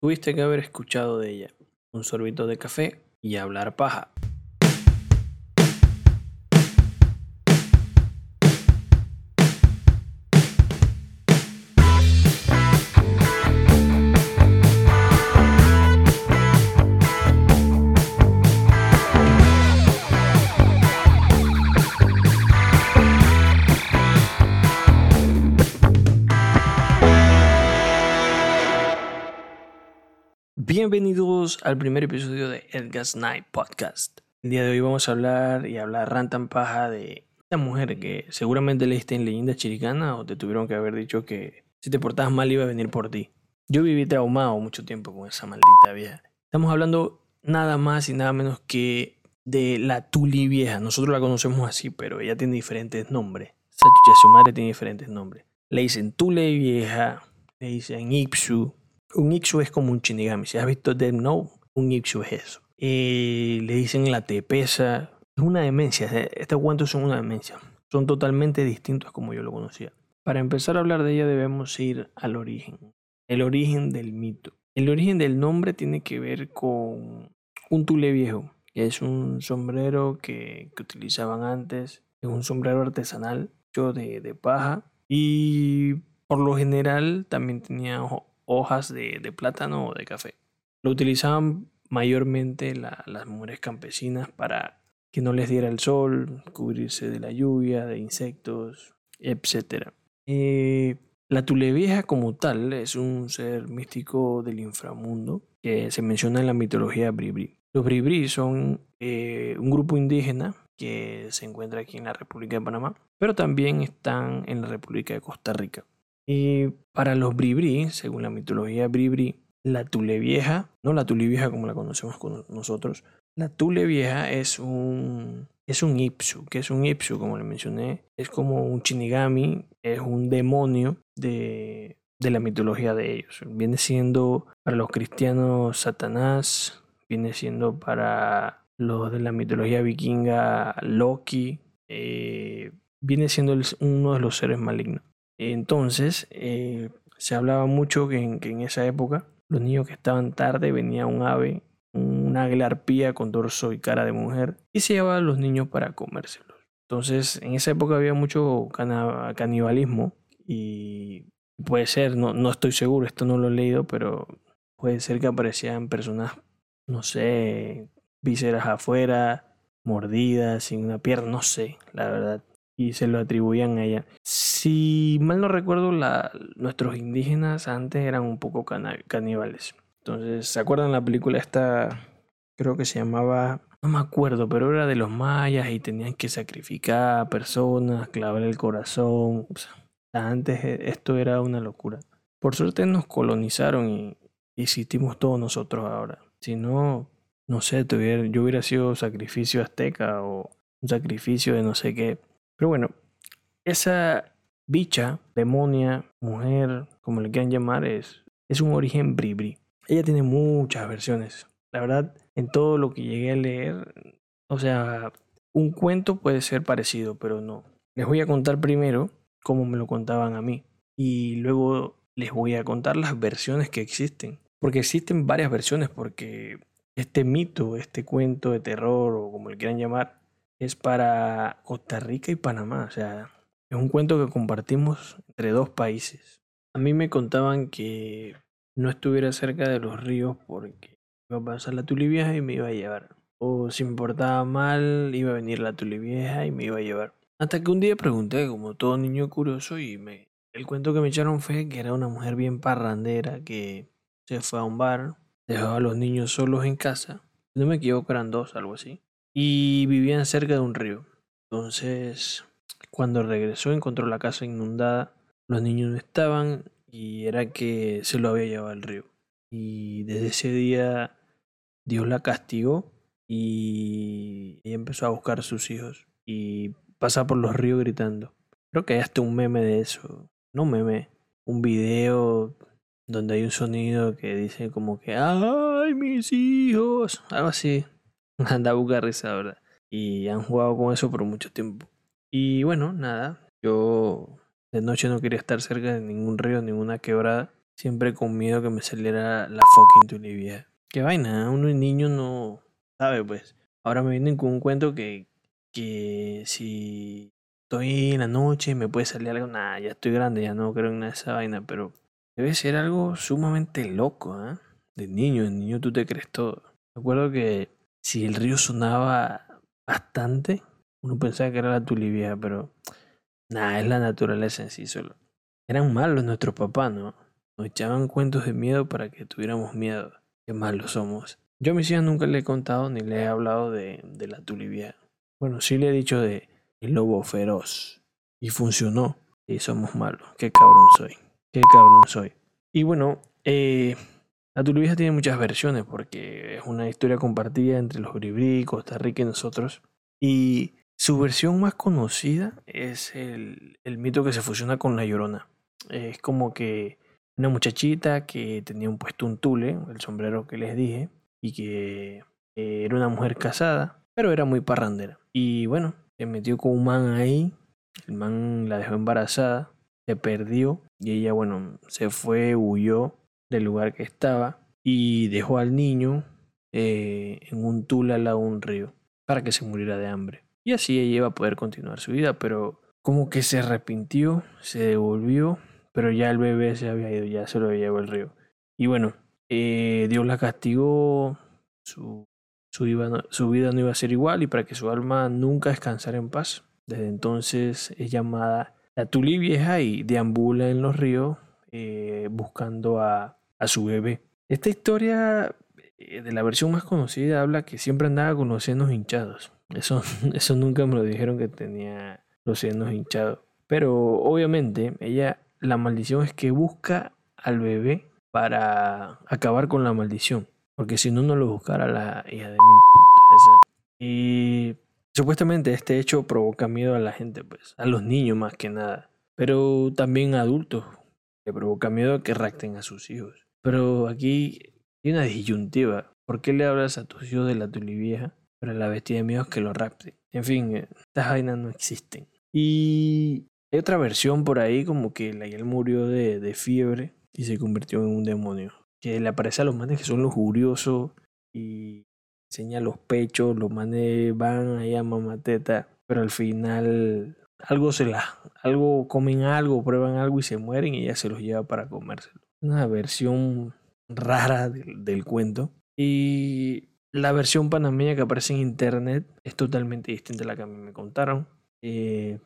tuviste que haber escuchado de ella. Un sorbito de café y hablar paja. Bienvenidos al primer episodio de Edgar's Night Podcast. El día de hoy vamos a hablar y hablar rantan paja de esta mujer que seguramente leíste en Leyenda Chiricana o te tuvieron que haber dicho que si te portabas mal iba a venir por ti. Yo viví traumado mucho tiempo con esa maldita vieja. Estamos hablando nada más y nada menos que de la Tuli vieja. Nosotros la conocemos así, pero ella tiene diferentes nombres. Esa chucha su madre tiene diferentes nombres. Le dicen Tule vieja, le dicen Ipsu, un Ixu es como un Shinigami. Si has visto Dead Note, un Ixu es eso. Eh, le dicen la tepesa. Es una demencia. Estos cuentos son una demencia. Son totalmente distintos como yo lo conocía. Para empezar a hablar de ella debemos ir al origen. El origen del mito. El origen del nombre tiene que ver con un tule viejo, que es un sombrero que, utilizaban antes. Es un sombrero artesanal hecho de, de paja. Y por lo general también tenía hojas de, plátano o de café. Lo utilizaban mayormente las mujeres campesinas para que no les diera el sol, cubrirse de la lluvia, de insectos, etc. Eh, la tulevieja como tal es un ser místico del inframundo que se menciona en la mitología bribri. Los bribri son eh, un grupo indígena que se encuentra aquí en la República de Panamá, pero también están en la República de Costa Rica. Y para los bribri, según la mitología bribri, la tule vieja, no la tule vieja como la conocemos con nosotros, la tule vieja es un, es un ipsu. que es un ipsu? Como le mencioné, es como un shinigami, es un demonio de, de la mitología de ellos. Viene siendo para los cristianos Satanás, viene siendo para los de la mitología vikinga Loki, eh, viene siendo uno de los seres malignos. Entonces, eh, se hablaba mucho que en, esa época los niños que estaban tarde venía un ave, una águila con dorso y cara de mujer, y se llevaba a los niños para comérselos. Entonces, en esa época había mucho canibalismo y puede ser, no, no estoy seguro, esto no lo he leído, pero puede ser que aparecían personas, no sé, vísceras afuera, mordidas, sin una pierna, no sé, la verdad y se lo atribuían a ella. Si mal no recuerdo, nuestros indígenas antes eran un poco caníbales. Entonces, ¿se acuerdan la película esta? Creo que se llamaba, no me acuerdo, pero era de los mayas y tenían que sacrificar a personas, clavar el corazón. antes e, esto era una locura. Por suerte nos colonizaron y existimos todos nosotros ahora. Si no, no sé, yo hubiera sido sacrificio azteca o un sacrificio de no sé qué. Pero bueno, esa bicha, demonia, mujer, como le quieran llamar, es, es un origen bribri. Ella tiene muchas versiones. La verdad, en todo lo que llegué a leer, o sea, un cuento puede ser parecido, pero no. Les voy a contar primero cómo me lo contaban a mí. Y luego les voy a contar las versiones que existen. Porque existen varias versiones, porque este mito, este cuento de terror, o como le quieran llamar, es para Costa Rica y Panamá. O sea, es un cuento que compartimos entre dos países. A mí me contaban que no estuviera cerca de los ríos porque iba a pasar la tulivieja y me iba a llevar. O si me portaba mal, iba a venir la tulivieja y me iba a llevar. Hasta que un día pregunté, como todo niño curioso, y me, el cuento que me echaron fue que era una mujer bien parrandera que se fue a un bar, dejaba a los niños solos en casa. No me equivoco, eran dos, algo así y vivían cerca de un río. Entonces, cuando regresó encontró la casa inundada, los niños no estaban y era que se lo había llevado al río. Y desde ese día Dios la castigó y ella empezó a buscar a sus hijos y pasa por los ríos gritando. Creo que hay hasta un meme de eso. No meme, un video donde hay un sonido que dice como que ¡Ay, mis hijos! Algo así. Anda a buscar risa, ¿verdad? Y han jugado con eso por mucho tiempo. Y bueno, nada, yo de noche no quería estar cerca de ningún río, ninguna quebrada. siempre con miedo que me saliera la fucking tulivia. Qué vaina, ¿eh? uno niño no sabe, pues. Ahora me vienen con un cuento que, que si estoy en la noche me puede salir algo, nada, ya estoy grande, ya no creo en nada de esa vaina, pero debe ser algo sumamente loco, ¿eh? De niño, de niño tú te crees todo. Recuerdo que si el río sonaba bastante, uno pensaba que era la tulivia, pero nada, es la naturaleza en sí solo. Eran malos nuestros papás, ¿no? Nos echaban cuentos de miedo para que tuviéramos miedo. Qué malos somos. Yo a mis hijas nunca le he contado ni le he hablado de, de la tulivia. Bueno, sí le he dicho de el lobo feroz. Y funcionó. Y somos malos. Qué cabrón soy. Qué cabrón soy. Y bueno, eh, la tulivia tiene muchas versiones porque es una historia compartida entre los Bribri, Costa Rica y nosotros. Y su versión más conocida es el, mito que se fusiona con la llorona. Es como que una muchachita que tenía un puesto un tule, el sombrero que les dije, y que eh, era una mujer casada, pero era muy parrandera. Y bueno, se metió con un man ahí, el man la dejó embarazada, se perdió y ella, bueno, se fue, huyó del lugar que estaba y dejó al niño eh, en un tule al lado de un río para que se muriera de hambre. Y así ella iba a poder continuar su vida, pero como que se arrepintió, se devolvió pero ya el bebé se había ido, ya se lo llevó el río. Y bueno, eh, Dios la castigó, su, su, su vida no iba a ser igual y para que su alma nunca descansara en paz. Desde entonces es llamada la Tuli Vieja y deambula en los ríos eh, buscando a, a su bebé. Esta historia eh, de la versión más conocida habla que siempre andaba con los senos hinchados. Eso, eso nunca me lo dijeron que tenía los senos hinchados. Pero obviamente ella la maldición es que busca al bebé para acabar con la maldición. Porque si no, no lo buscara la hija de mil putas Y supuestamente este hecho provoca miedo a la gente, pues, a los niños más que nada. Pero también a adultos. Le provoca miedo que rapten a sus hijos. Pero aquí hay una disyuntiva. ¿Por qué le hablas a tus hijos de la tulivieja? Pero la bestia de miedo es que lo rapte. En fin, estas vainas no existen. Y hay otra versión por ahí como que Yel murió de, de, fiebre y se convirtió en un demonio. Que le aparece a los manes que son los y enseña los pechos, los manes van ahí a mamateta, pero al final algo se la, algo comen algo, prueban algo y se mueren y ella se los lleva para comérselo. Una versión rara del, del cuento. Y la versión panameña que aparece en internet es totalmente distinta a la que a mí me contaron. Eh,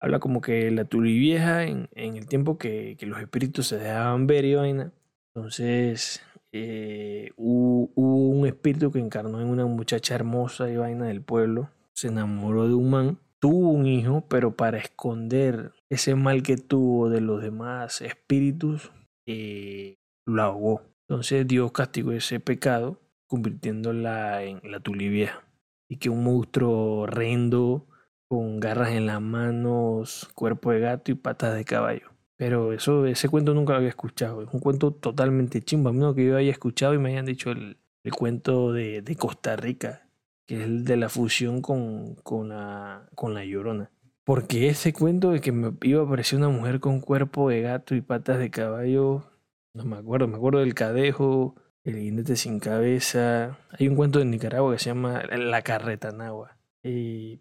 habla como que la tulivieja en, en el tiempo que, los espíritus se dejaban ver y vaina. Entonces eh, hubo, hubo, un espíritu que encarnó en una muchacha hermosa y vaina del pueblo. Se enamoró de un man. Tuvo un hijo, pero para esconder ese mal que tuvo de los demás espíritus, eh, lo ahogó. Entonces Dios castigó ese pecado, convirtiéndola en la tulivieja. Y que un monstruo horrendo con garras en las manos, cuerpo de gato y patas de caballo. Pero eso, ese cuento nunca lo había escuchado. Es un cuento totalmente chimba. A menos que yo haya escuchado y me hayan dicho el, el cuento de, de, Costa Rica, que es el de la fusión con, con, la, con la llorona. Porque ese cuento de que me iba a aparecer una mujer con cuerpo de gato y patas de caballo, no me acuerdo. Me acuerdo del cadejo, el guinete sin cabeza. Hay un cuento de Nicaragua que se llama La Carreta Nagua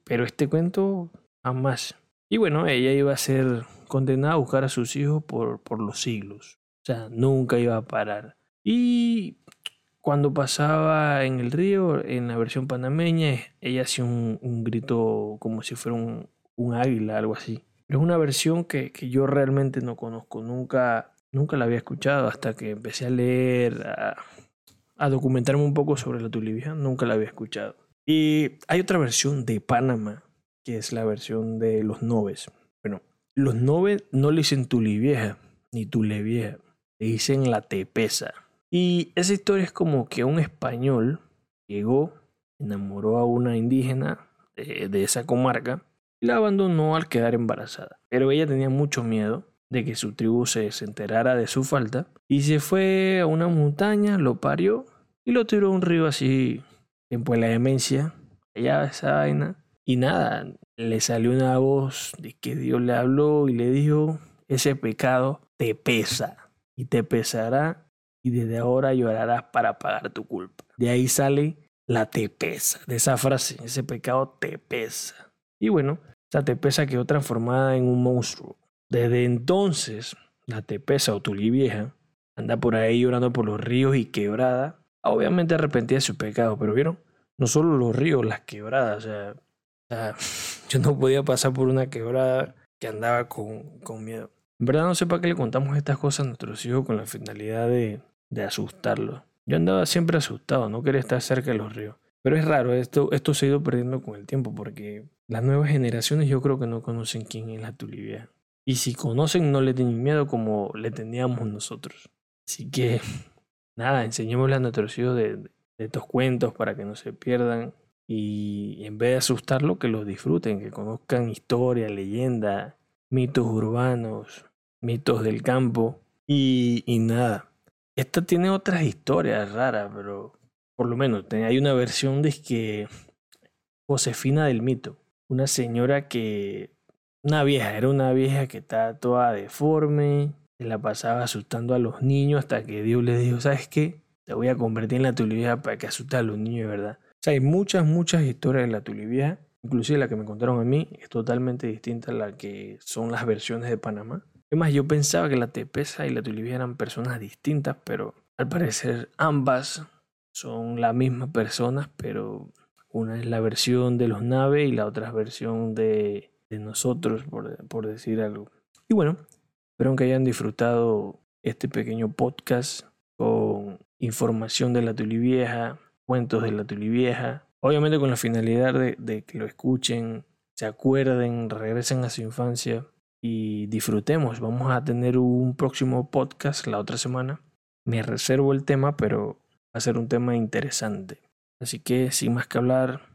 pero este cuento, jamás. Y bueno, ella iba a ser condenada a buscar a sus hijos por, por los siglos. O sea, nunca iba a parar. Y cuando pasaba en el río, en la versión panameña, ella hacía un, un grito como si fuera un, un, águila, algo así. Pero es una versión que, que, yo realmente no conozco. Nunca, nunca la había escuchado hasta que empecé a leer, a, a documentarme un poco sobre la tulivia. Nunca la había escuchado. Y hay otra versión de Panamá, que es la versión de los Noves. Bueno, los Noves no le dicen Tuli vieja, ni Tule vieja, le dicen la Tepesa. Y esa historia es como que un español llegó, enamoró a una indígena de esa comarca y la abandonó al quedar embarazada. Pero ella tenía mucho miedo de que su tribu se, enterara de su falta y se fue a una montaña, lo parió y lo tiró a un río así tiempo de la demencia, ella esa vaina. Y nada, le salió una voz de que Dios le habló y le dijo, ese pecado te pesa. y te pesará y desde ahora llorarás para pagar tu culpa. De ahí sale la te pesa, de esa frase, ese pecado te pesa. Y bueno, esa te pesa quedó transformada en un monstruo. Desde entonces, la te pesa o vieja anda por ahí llorando por los ríos y quebrada, obviamente arrepentida de su pecado, pero vieron, no solo los ríos, las quebradas, o sea, yo no podía pasar por una quebrada que andaba con, con miedo. En verdad no sé para qué le contamos estas cosas a nuestros hijos con la finalidad de, de asustarlos. Yo andaba siempre asustado, no quería estar cerca de los ríos. Pero es raro, esto, esto se ha ido perdiendo con el tiempo porque las nuevas generaciones yo creo que no conocen quién es la tulivia. Y si conocen no le tienen miedo como le teníamos nosotros. Así que nada, enseñémosle a nuestros de, de estos cuentos para que no se pierdan y en vez de asustarlo que los disfruten, que conozcan historia, leyenda, mitos urbanos, mitos del campo y, y nada. Esta tiene otras historias raras, pero por lo menos hay una versión de que Josefina del mito, una señora que, una vieja, era una vieja que estaba toda deforme, se la pasaba asustando a los niños hasta que Dios le dijo, ¿sabes qué? Te voy a convertir en la tulivia para que asustes a los niños, ¿verdad? O sea, hay muchas, muchas historias de la tulivia, inclusive la que me contaron a mí es totalmente distinta a la que son las versiones de Panamá. Además, yo pensaba que la Tepesa y la Tulivia eran personas distintas, pero al parecer ambas son la misma persona, pero una es la versión de los naves y la otra es versión de, de nosotros, por, por, decir algo. Y bueno, espero que hayan disfrutado este pequeño podcast con información de la Tulivieja, cuentos de la Tulivieja, obviamente con la finalidad de, de que lo escuchen, se acuerden, regresen a su infancia y disfrutemos. Vamos a tener un próximo podcast la otra semana. Me reservo el tema, pero va a ser un tema interesante. Así que sin más que hablar,